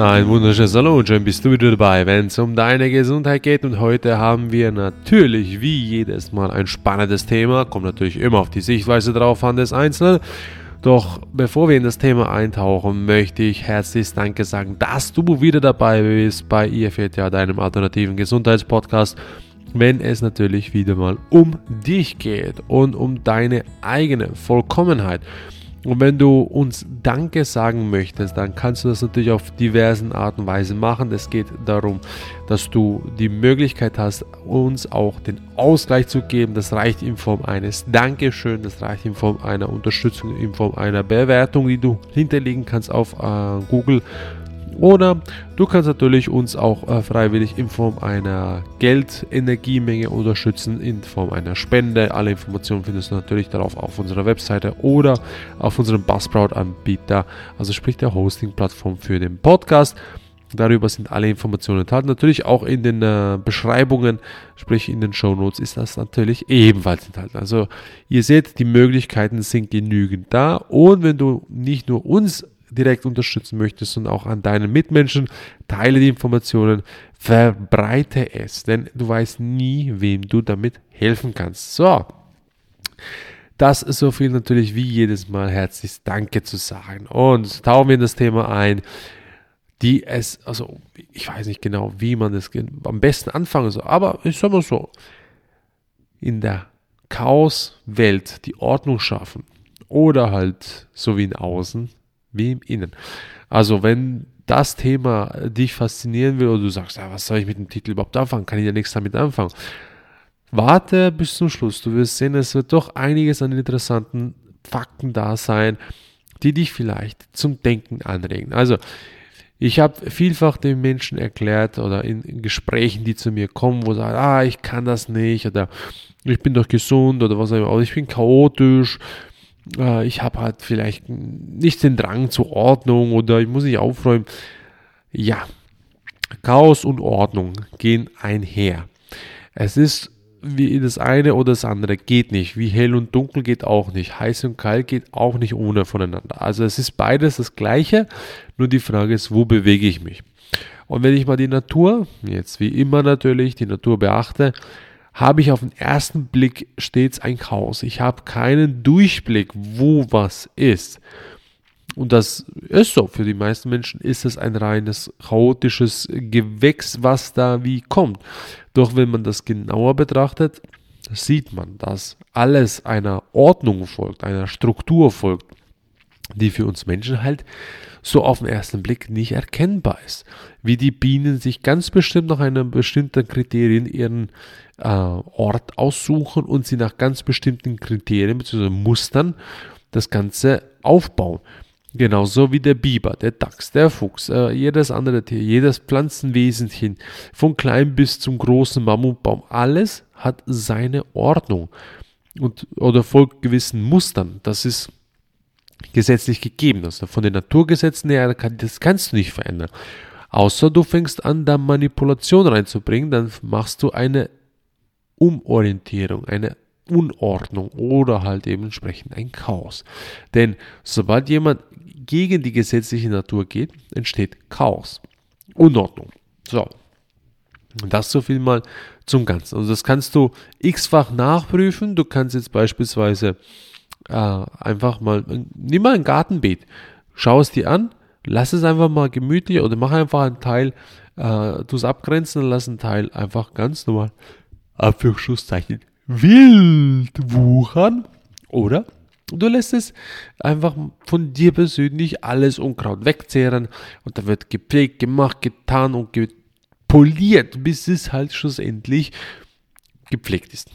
Ein wunderschönes Hallo schön bist du wieder dabei, wenn es um deine Gesundheit geht. Und heute haben wir natürlich wie jedes Mal ein spannendes Thema. Kommt natürlich immer auf die Sichtweise drauf an des Einzelnen. Doch bevor wir in das Thema eintauchen, möchte ich herzlich Danke sagen, dass du wieder dabei bist bei Ihr fehlt deinem alternativen Gesundheitspodcast. Wenn es natürlich wieder mal um dich geht und um deine eigene Vollkommenheit. Und wenn du uns Danke sagen möchtest, dann kannst du das natürlich auf diversen Arten und Weisen machen. Es geht darum, dass du die Möglichkeit hast, uns auch den Ausgleich zu geben. Das reicht in Form eines Dankeschön, das reicht in Form einer Unterstützung, in Form einer Bewertung, die du hinterlegen kannst auf äh, Google oder du kannst natürlich uns auch äh, freiwillig in Form einer Geld-Energiemenge unterstützen, in Form einer Spende. Alle Informationen findest du natürlich darauf auf unserer Webseite oder auf unserem Buzzsprout-Anbieter, also sprich der Hosting-Plattform für den Podcast. Darüber sind alle Informationen enthalten. Natürlich auch in den äh, Beschreibungen, sprich in den Show Notes, ist das natürlich ebenfalls enthalten. Also ihr seht, die Möglichkeiten sind genügend da. Und wenn du nicht nur uns direkt unterstützen möchtest und auch an deinen Mitmenschen, teile die Informationen, verbreite es, denn du weißt nie, wem du damit helfen kannst. So, das ist so viel natürlich wie jedes Mal herzlich Danke zu sagen und tauchen wir in das Thema ein, die es, also ich weiß nicht genau, wie man es am besten anfangen soll, aber ich sag mal so, in der Chaoswelt die Ordnung schaffen oder halt so wie in Außen wie im Innen. Also wenn das Thema dich faszinieren will oder du sagst, ja, was soll ich mit dem Titel überhaupt anfangen, kann ich ja nichts damit anfangen. Warte bis zum Schluss. Du wirst sehen, es wird doch einiges an interessanten Fakten da sein, die dich vielleicht zum Denken anregen. Also, ich habe vielfach den Menschen erklärt oder in, Gesprächen, die zu mir kommen, wo sie sagen, ah, ich kann das nicht oder ich bin doch gesund oder was auch immer, ich bin chaotisch, äh, ich habe halt vielleicht nicht den Drang zur Ordnung oder ich muss nicht aufräumen. Ja, Chaos und Ordnung gehen einher. Es ist wie das eine oder das andere geht nicht. Wie hell und dunkel geht auch nicht. Heiß und kalt geht auch nicht ohne voneinander. Also es ist beides das gleiche. Nur die Frage ist, wo bewege ich mich? Und wenn ich mal die Natur, jetzt wie immer natürlich, die Natur beachte, habe ich auf den ersten Blick stets ein Chaos. Ich habe keinen Durchblick, wo was ist. Und das ist so. Für die meisten Menschen ist es ein reines chaotisches Gewächs, was da wie kommt. Doch wenn man das genauer betrachtet, sieht man, dass alles einer Ordnung folgt, einer Struktur folgt, die für uns Menschen halt so auf den ersten Blick nicht erkennbar ist. Wie die Bienen sich ganz bestimmt nach einem bestimmten Kriterien ihren äh, Ort aussuchen und sie nach ganz bestimmten Kriterien bzw. Mustern das Ganze aufbauen. Genauso wie der Biber, der Dachs, der Fuchs, äh, jedes andere Tier, jedes Pflanzenwesenchen, von klein bis zum großen Mammutbaum, alles hat seine Ordnung und, oder folgt gewissen Mustern. Das ist gesetzlich gegeben. Also von den Naturgesetzen her, das kannst du nicht verändern. Außer du fängst an, da Manipulation reinzubringen, dann machst du eine Umorientierung, eine Unordnung oder halt eben entsprechend ein Chaos. Denn sobald jemand gegen die gesetzliche Natur geht, entsteht Chaos, Unordnung. So, das so viel mal zum Ganzen. Also das kannst du x-fach nachprüfen. Du kannst jetzt beispielsweise äh, einfach mal, nimm mal ein Gartenbeet, schau es dir an, lass es einfach mal gemütlich oder mach einfach einen Teil, äh, tu es abgrenzen und lass einen Teil einfach ganz normal, Abführungszeichen, wild wuchern oder? Du lässt es einfach von dir persönlich alles Unkraut wegzehren und da wird gepflegt, gemacht, getan und poliert, bis es halt schlussendlich gepflegt ist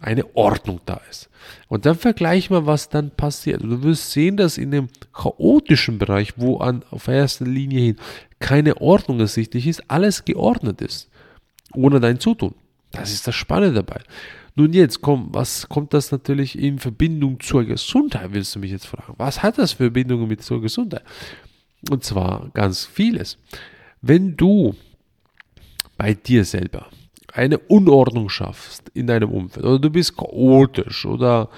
eine Ordnung da ist. Und dann vergleich mal, was dann passiert. du wirst sehen, dass in dem chaotischen Bereich, wo an auf erster Linie hin keine Ordnung ersichtlich ist, alles geordnet ist. Ohne dein Zutun. Das ist das Spannende dabei. Nun jetzt, komm, was kommt das natürlich in Verbindung zur Gesundheit, willst du mich jetzt fragen. Was hat das für Verbindungen mit zur Gesundheit? Und zwar ganz vieles. Wenn du bei dir selber eine Unordnung schaffst in deinem Umfeld oder du bist chaotisch oder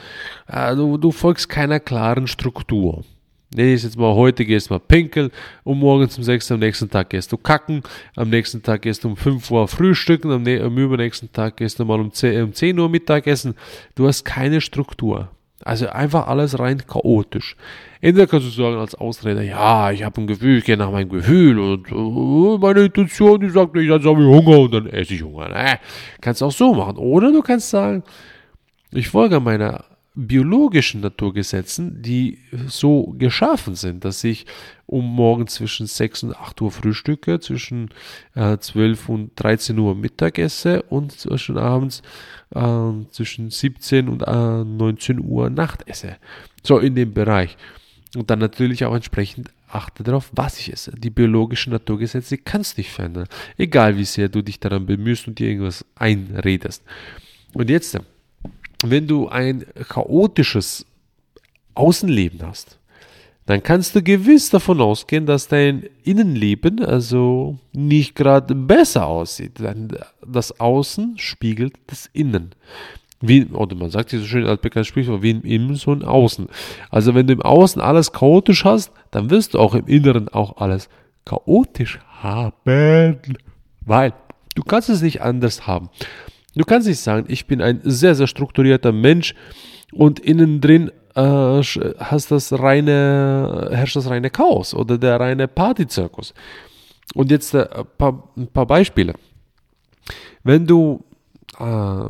äh, du, du folgst keiner klaren Struktur, Nee, ist jetzt mal heute gehst du mal pinkeln und morgen zum 6 am nächsten Tag gehst du kacken, am nächsten Tag gehst du um 5 Uhr frühstücken, am, am übernächsten Tag gehst du mal um 10, um 10 Uhr Mittagessen. Du hast keine Struktur. Also einfach alles rein chaotisch. Entweder kannst du sagen als Ausrede, ja, ich habe ein Gefühl, ich gehe nach meinem Gefühl und uh, meine Intuition, die sagt, ich habe Hunger und dann esse ich Hunger. Nee, kannst du auch so machen. Oder du kannst sagen, ich folge meiner biologischen Naturgesetzen, die so geschaffen sind, dass ich um morgen zwischen 6 und 8 Uhr frühstücke, zwischen äh, 12 und 13 Uhr Mittag esse und zwischen abends äh, zwischen 17 und äh, 19 Uhr Nacht esse. So in dem Bereich. Und dann natürlich auch entsprechend achte darauf, was ich esse. Die biologischen Naturgesetze kannst du nicht verändern. Egal wie sehr du dich daran bemühst und dir irgendwas einredest. Und jetzt wenn du ein chaotisches Außenleben hast, dann kannst du gewiss davon ausgehen, dass dein Innenleben also nicht gerade besser aussieht. Das Außen spiegelt das Innen. Wie, oder man sagt hier so schön als bekanntes Sprichwort, wie im Innen so im Außen. Also wenn du im Außen alles chaotisch hast, dann wirst du auch im Inneren auch alles chaotisch haben. Weil du kannst es nicht anders haben. Du kannst nicht sagen, ich bin ein sehr, sehr strukturierter Mensch und innen drin äh, hast das reine, herrscht das reine Chaos oder der reine Partyzirkus. Und jetzt äh, ein, paar, ein paar Beispiele. Wenn du äh,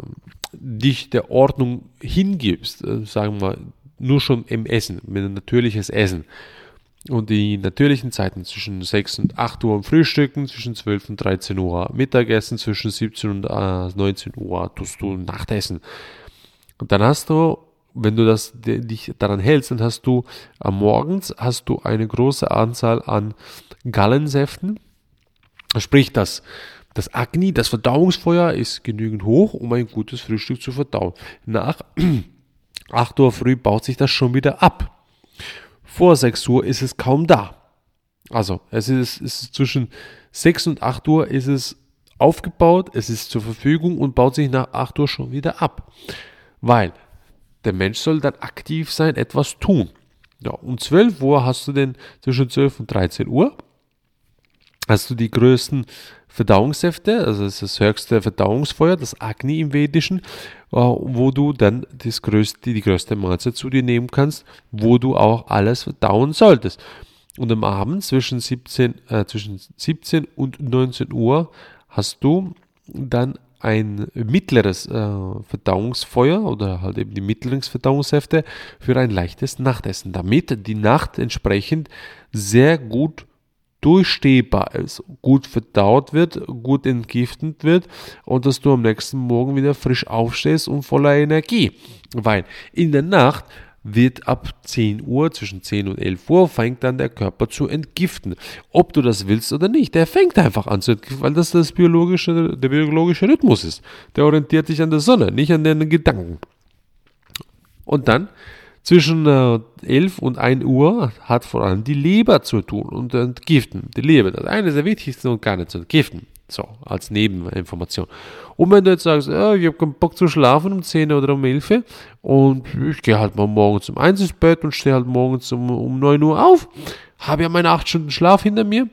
dich der Ordnung hingibst, äh, sagen wir nur schon im Essen, mit natürliches Essen, und die natürlichen Zeiten zwischen 6 und 8 Uhr Frühstücken, zwischen 12 und 13 Uhr Mittagessen, zwischen 17 und äh, 19 Uhr tust du Nachtessen. Und dann hast du, wenn du das, dich daran hältst, dann hast du am Morgens hast du eine große Anzahl an Gallensäften. Sprich, das, das Agni, das Verdauungsfeuer ist genügend hoch, um ein gutes Frühstück zu verdauen. Nach 8 Uhr früh baut sich das schon wieder ab vor 6 Uhr ist es kaum da. Also es ist, es ist zwischen 6 und 8 Uhr ist es aufgebaut, es ist zur Verfügung und baut sich nach 8 Uhr schon wieder ab. Weil der Mensch soll dann aktiv sein, etwas tun. Ja, um 12 Uhr hast du denn zwischen 12 und 13 Uhr hast du die größten Verdauungssäfte, also das, das höchste Verdauungsfeuer, das Agni im Vedischen, äh, wo du dann das größte, die größte Mahlzeit zu dir nehmen kannst, wo du auch alles verdauen solltest. Und am Abend zwischen 17, äh, zwischen 17 und 19 Uhr hast du dann ein mittleres äh, Verdauungsfeuer oder halt eben die mittleren Verdauungssäfte für ein leichtes Nachtessen, damit die Nacht entsprechend sehr gut durchstehbar ist, gut verdaut wird, gut entgiftet wird und dass du am nächsten Morgen wieder frisch aufstehst und voller Energie. Weil in der Nacht wird ab 10 Uhr, zwischen 10 und 11 Uhr, fängt dann der Körper zu entgiften. Ob du das willst oder nicht, der fängt einfach an zu entgiften, weil das, das biologische, der biologische Rhythmus ist. Der orientiert sich an der Sonne, nicht an den Gedanken. Und dann zwischen äh, 11 und 1 Uhr hat vor allem die Leber zu tun und entgiften. Die Leber, das ist eines der wichtigsten Organe zu entgiften. So, als Nebeninformation. Und wenn du jetzt sagst, ja, ich habe keinen Bock zu schlafen um 10 oder um 11 und ich gehe halt mal morgens um 1 ins Bett und stehe halt morgens um, um 9 Uhr auf, habe ja meine 8 Stunden Schlaf hinter mir.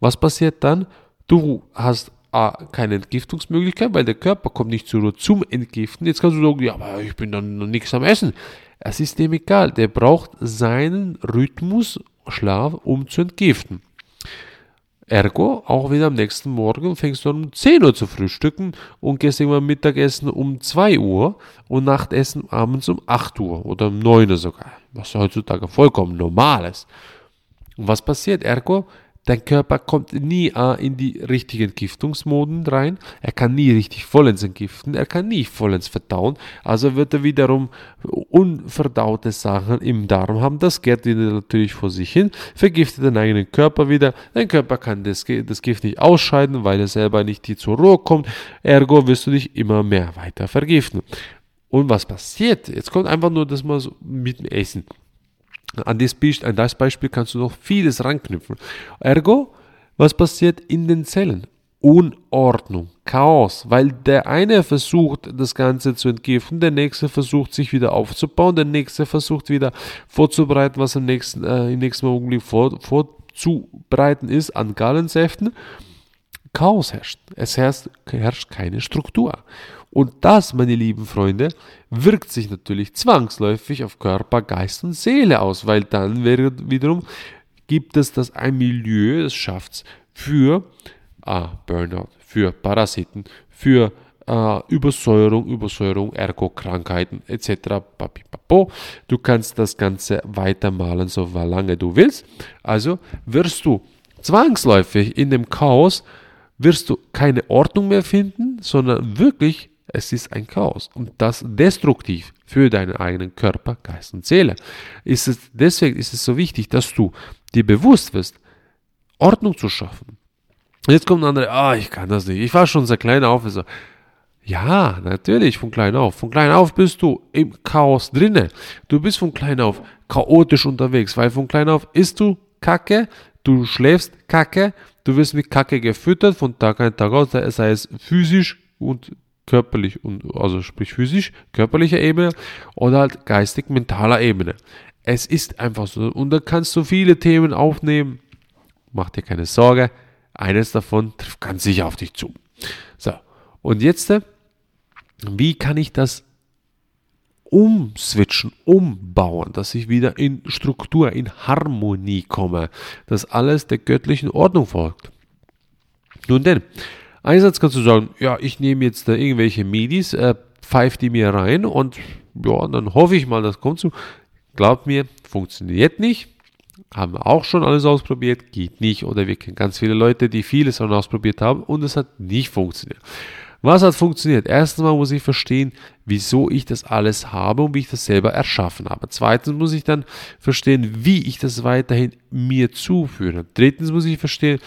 Was passiert dann? Du hast A, keine Entgiftungsmöglichkeit, weil der Körper kommt nicht zur Ruhe zum Entgiften. Jetzt kannst du sagen, ja, aber ich bin dann noch nichts am Essen. Es ist dem egal. Der braucht seinen Rhythmus Schlaf, um zu entgiften. Ergo, auch wieder am nächsten Morgen fängst du an um 10 Uhr zu frühstücken und gehst irgendwann Mittagessen um 2 Uhr und Nachtessen abends um 8 Uhr oder um 9 Uhr sogar, was heutzutage vollkommen normal ist. Und was passiert? Ergo, Dein Körper kommt nie äh, in die richtigen Entgiftungsmoden rein. Er kann nie richtig vollends entgiften. Er kann nie vollends verdauen. Also wird er wiederum unverdaute Sachen im Darm haben. Das geht natürlich vor sich hin. Vergiftet den eigenen Körper wieder. Dein Körper kann das, das Gift nicht ausscheiden, weil er selber nicht hier zur Ruhe kommt. Ergo wirst du dich immer mehr weiter vergiften. Und was passiert? Jetzt kommt einfach nur das mal so mit dem Essen. An das, an das Beispiel kannst du noch vieles ranknüpfen. Ergo, was passiert in den Zellen? Unordnung, Chaos, weil der eine versucht, das Ganze zu entgiften, der nächste versucht, sich wieder aufzubauen, der nächste versucht wieder vorzubereiten, was im nächsten, äh, im nächsten Augenblick vor, vorzubereiten ist an Gallensäften. Chaos herrscht. Es herrscht, herrscht keine Struktur. Und das, meine lieben Freunde, wirkt sich natürlich zwangsläufig auf Körper, Geist und Seele aus, weil dann wiederum gibt es das ein Milieu, es schafft für ah, Burnout, für Parasiten, für äh, Übersäuerung, Übersäuerung, ergo Krankheiten etc. Du kannst das Ganze weitermalen, so lange du willst. Also wirst du zwangsläufig in dem Chaos wirst du keine Ordnung mehr finden, sondern wirklich es ist ein Chaos und das destruktiv für deinen eigenen Körper, Geist und Seele. Ist es, deswegen ist es so wichtig, dass du dir bewusst wirst, Ordnung zu schaffen. Jetzt kommt ein anderer, ah, ich kann das nicht. Ich war schon sehr klein auf. So, ja, natürlich, von klein auf. Von klein auf bist du im Chaos drinne. Du bist von klein auf chaotisch unterwegs, weil von klein auf isst du Kacke, du schläfst Kacke, du wirst mit Kacke gefüttert von Tag ein Tag aus, sei es physisch und körperlich und also sprich physisch, körperlicher Ebene oder halt geistig mentaler Ebene. Es ist einfach so. Und da kannst du viele Themen aufnehmen. Mach dir keine Sorge. Eines davon trifft ganz sicher auf dich zu. So, und jetzt, wie kann ich das umswitchen, umbauen, dass ich wieder in Struktur, in Harmonie komme, dass alles der göttlichen Ordnung folgt? Nun denn, einerseits kannst du sagen, ja, ich nehme jetzt da irgendwelche Midis, äh, pfeife die mir rein und ja, dann hoffe ich mal, das kommt zu. Glaubt mir, funktioniert nicht. Haben wir auch schon alles ausprobiert, geht nicht. Oder wir kennen ganz viele Leute, die vieles schon ausprobiert haben und es hat nicht funktioniert. Was hat funktioniert? Erstens mal muss ich verstehen, wieso ich das alles habe und wie ich das selber erschaffen habe. Zweitens muss ich dann verstehen, wie ich das weiterhin mir zuführe. Drittens muss ich verstehen,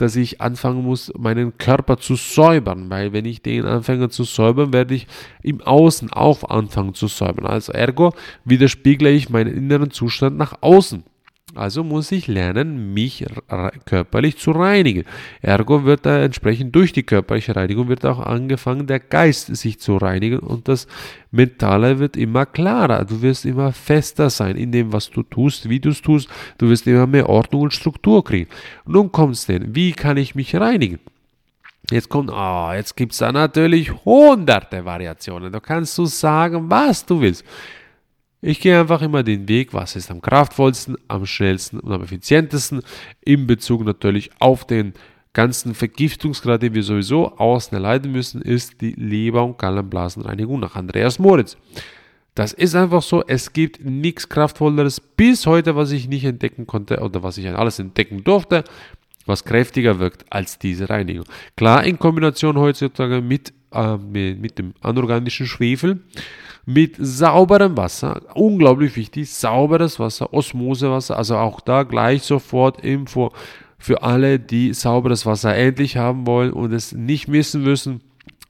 dass ich anfangen muss, meinen Körper zu säubern, weil wenn ich den anfange zu säubern, werde ich im Außen auch anfangen zu säubern. Also ergo widerspiegle ich meinen inneren Zustand nach außen. Also muss ich lernen, mich körperlich zu reinigen. Ergo wird da entsprechend durch die körperliche Reinigung wird auch angefangen, der Geist sich zu reinigen und das Mentale wird immer klarer. Du wirst immer fester sein in dem, was du tust, wie du es tust. Du wirst immer mehr Ordnung und Struktur kriegen. nun kommt es denn, wie kann ich mich reinigen? Jetzt kommt, oh, jetzt gibt es da natürlich hunderte Variationen. Da kannst du sagen, was du willst. Ich gehe einfach immer den Weg, was ist am kraftvollsten, am schnellsten und am effizientesten in Bezug natürlich auf den ganzen Vergiftungsgrad, den wir sowieso außen erleiden müssen, ist die Leber- und Gallenblasenreinigung nach Andreas Moritz. Das ist einfach so, es gibt nichts Kraftvolleres bis heute, was ich nicht entdecken konnte oder was ich alles entdecken durfte, was kräftiger wirkt als diese Reinigung. Klar, in Kombination heutzutage mit, äh, mit dem anorganischen Schwefel mit sauberem Wasser. Unglaublich wichtig, sauberes Wasser, Osmosewasser, also auch da gleich sofort Info für alle, die sauberes Wasser endlich haben wollen und es nicht missen müssen.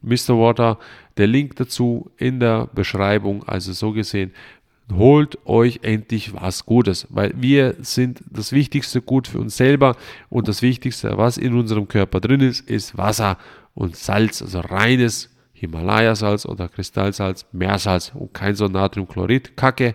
Mr. Water, der Link dazu in der Beschreibung. Also so gesehen, holt euch endlich was Gutes, weil wir sind das wichtigste Gut für uns selber und das Wichtigste, was in unserem Körper drin ist, ist Wasser und Salz, also reines Himalayasalz oder Kristallsalz, Meersalz und kein so Natriumchlorid. Kacke.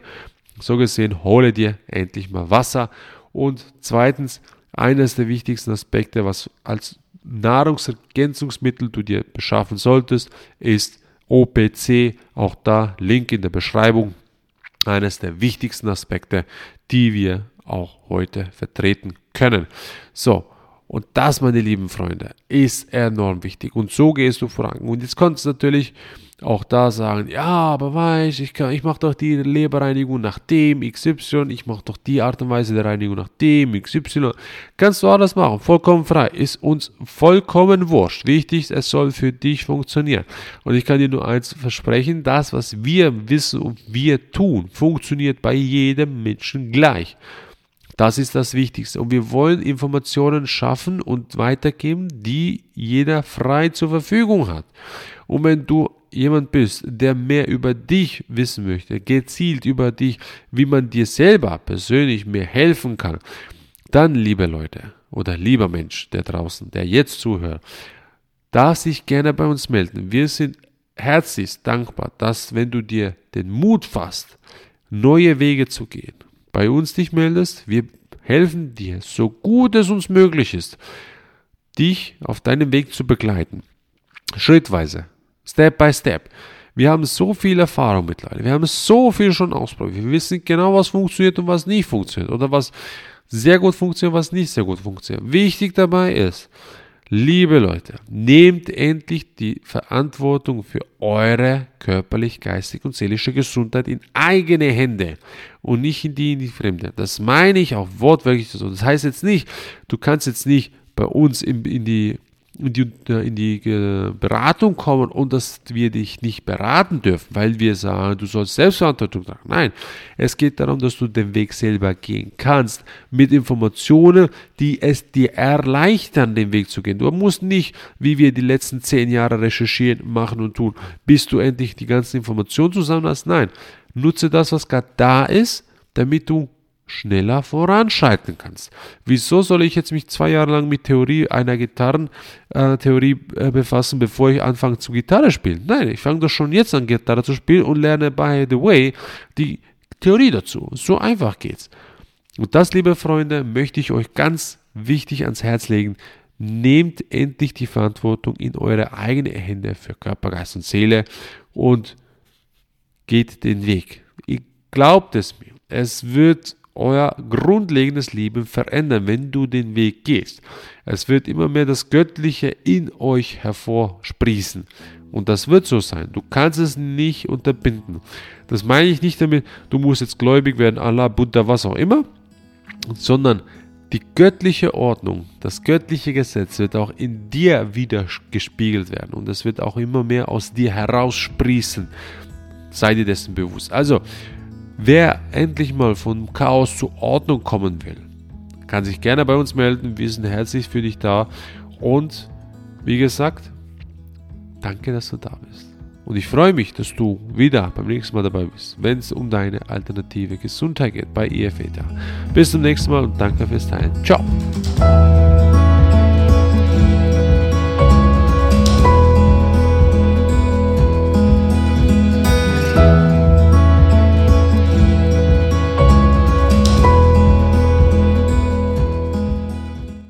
So gesehen, hole dir endlich mal Wasser. Und zweitens, eines der wichtigsten Aspekte, was als Nahrungsergänzungsmittel du dir beschaffen solltest, ist OPC. Auch da Link in der Beschreibung. Eines der wichtigsten Aspekte, die wir auch heute vertreten können. So, und das, meine lieben Freunde, ist enorm wichtig. Und so gehst du voran. Und jetzt kannst du natürlich auch da sagen, ja, aber weißt ich, ich mache doch die Leberreinigung nach dem XY, ich mache doch die Art und Weise der Reinigung nach dem XY. Kannst du alles machen, vollkommen frei. Ist uns vollkommen wurscht. Wichtig, es soll für dich funktionieren. Und ich kann dir nur eins versprechen, das, was wir wissen und wir tun, funktioniert bei jedem Menschen gleich. Das ist das Wichtigste. Und wir wollen Informationen schaffen und weitergeben, die jeder frei zur Verfügung hat. Und wenn du jemand bist, der mehr über dich wissen möchte, gezielt über dich, wie man dir selber persönlich mehr helfen kann, dann, liebe Leute oder lieber Mensch der draußen, der jetzt zuhört, darfst dich gerne bei uns melden. Wir sind herzlich dankbar, dass wenn du dir den Mut fasst, neue Wege zu gehen, bei uns dich meldest. Wir helfen dir, so gut es uns möglich ist, dich auf deinem Weg zu begleiten. Schrittweise, Step by Step. Wir haben so viel Erfahrung mittlerweile. Wir haben so viel schon ausprobiert. Wir wissen genau, was funktioniert und was nicht funktioniert. Oder was sehr gut funktioniert, was nicht sehr gut funktioniert. Wichtig dabei ist, liebe Leute, nehmt endlich die Verantwortung für eure körperlich, geistig und seelische Gesundheit in eigene Hände und nicht in die in die Fremde. Das meine ich auch wortwörtlich so. Das heißt jetzt nicht, du kannst jetzt nicht bei uns in, in die in die, in die Beratung kommen und dass wir dich nicht beraten dürfen, weil wir sagen, du sollst Selbstverantwortung tragen. Nein, es geht darum, dass du den Weg selber gehen kannst mit Informationen, die es dir erleichtern, den Weg zu gehen. Du musst nicht, wie wir die letzten zehn Jahre recherchieren, machen und tun, bis du endlich die ganzen Informationen zusammen hast. Nein, nutze das, was gerade da ist, damit du schneller voranschreiten kannst. Wieso soll ich jetzt mich zwei Jahre lang mit Theorie einer Gitarrentheorie äh, äh, befassen, bevor ich anfange zu Gitarre spielen? Nein, ich fange doch schon jetzt an Gitarre zu spielen und lerne by the way die Theorie dazu. So einfach geht's. Und das, liebe Freunde, möchte ich euch ganz wichtig ans Herz legen. Nehmt endlich die Verantwortung in eure eigenen Hände für Körper, Geist und Seele und geht den Weg. Ihr glaubt es mir. Es wird euer grundlegendes Leben verändern, wenn du den Weg gehst. Es wird immer mehr das Göttliche in euch hervorsprießen. Und das wird so sein. Du kannst es nicht unterbinden. Das meine ich nicht damit, du musst jetzt gläubig werden, Allah, Buddha, was auch immer, sondern die göttliche Ordnung, das göttliche Gesetz wird auch in dir wieder gespiegelt werden und es wird auch immer mehr aus dir heraussprießen. Sei dir dessen bewusst. Also, Wer endlich mal vom Chaos zur Ordnung kommen will, kann sich gerne bei uns melden. Wir sind herzlich für dich da. Und wie gesagt, danke, dass du da bist. Und ich freue mich, dass du wieder beim nächsten Mal dabei bist, wenn es um deine alternative Gesundheit geht bei EFETA. Bis zum nächsten Mal und danke fürs Teilen. Ciao.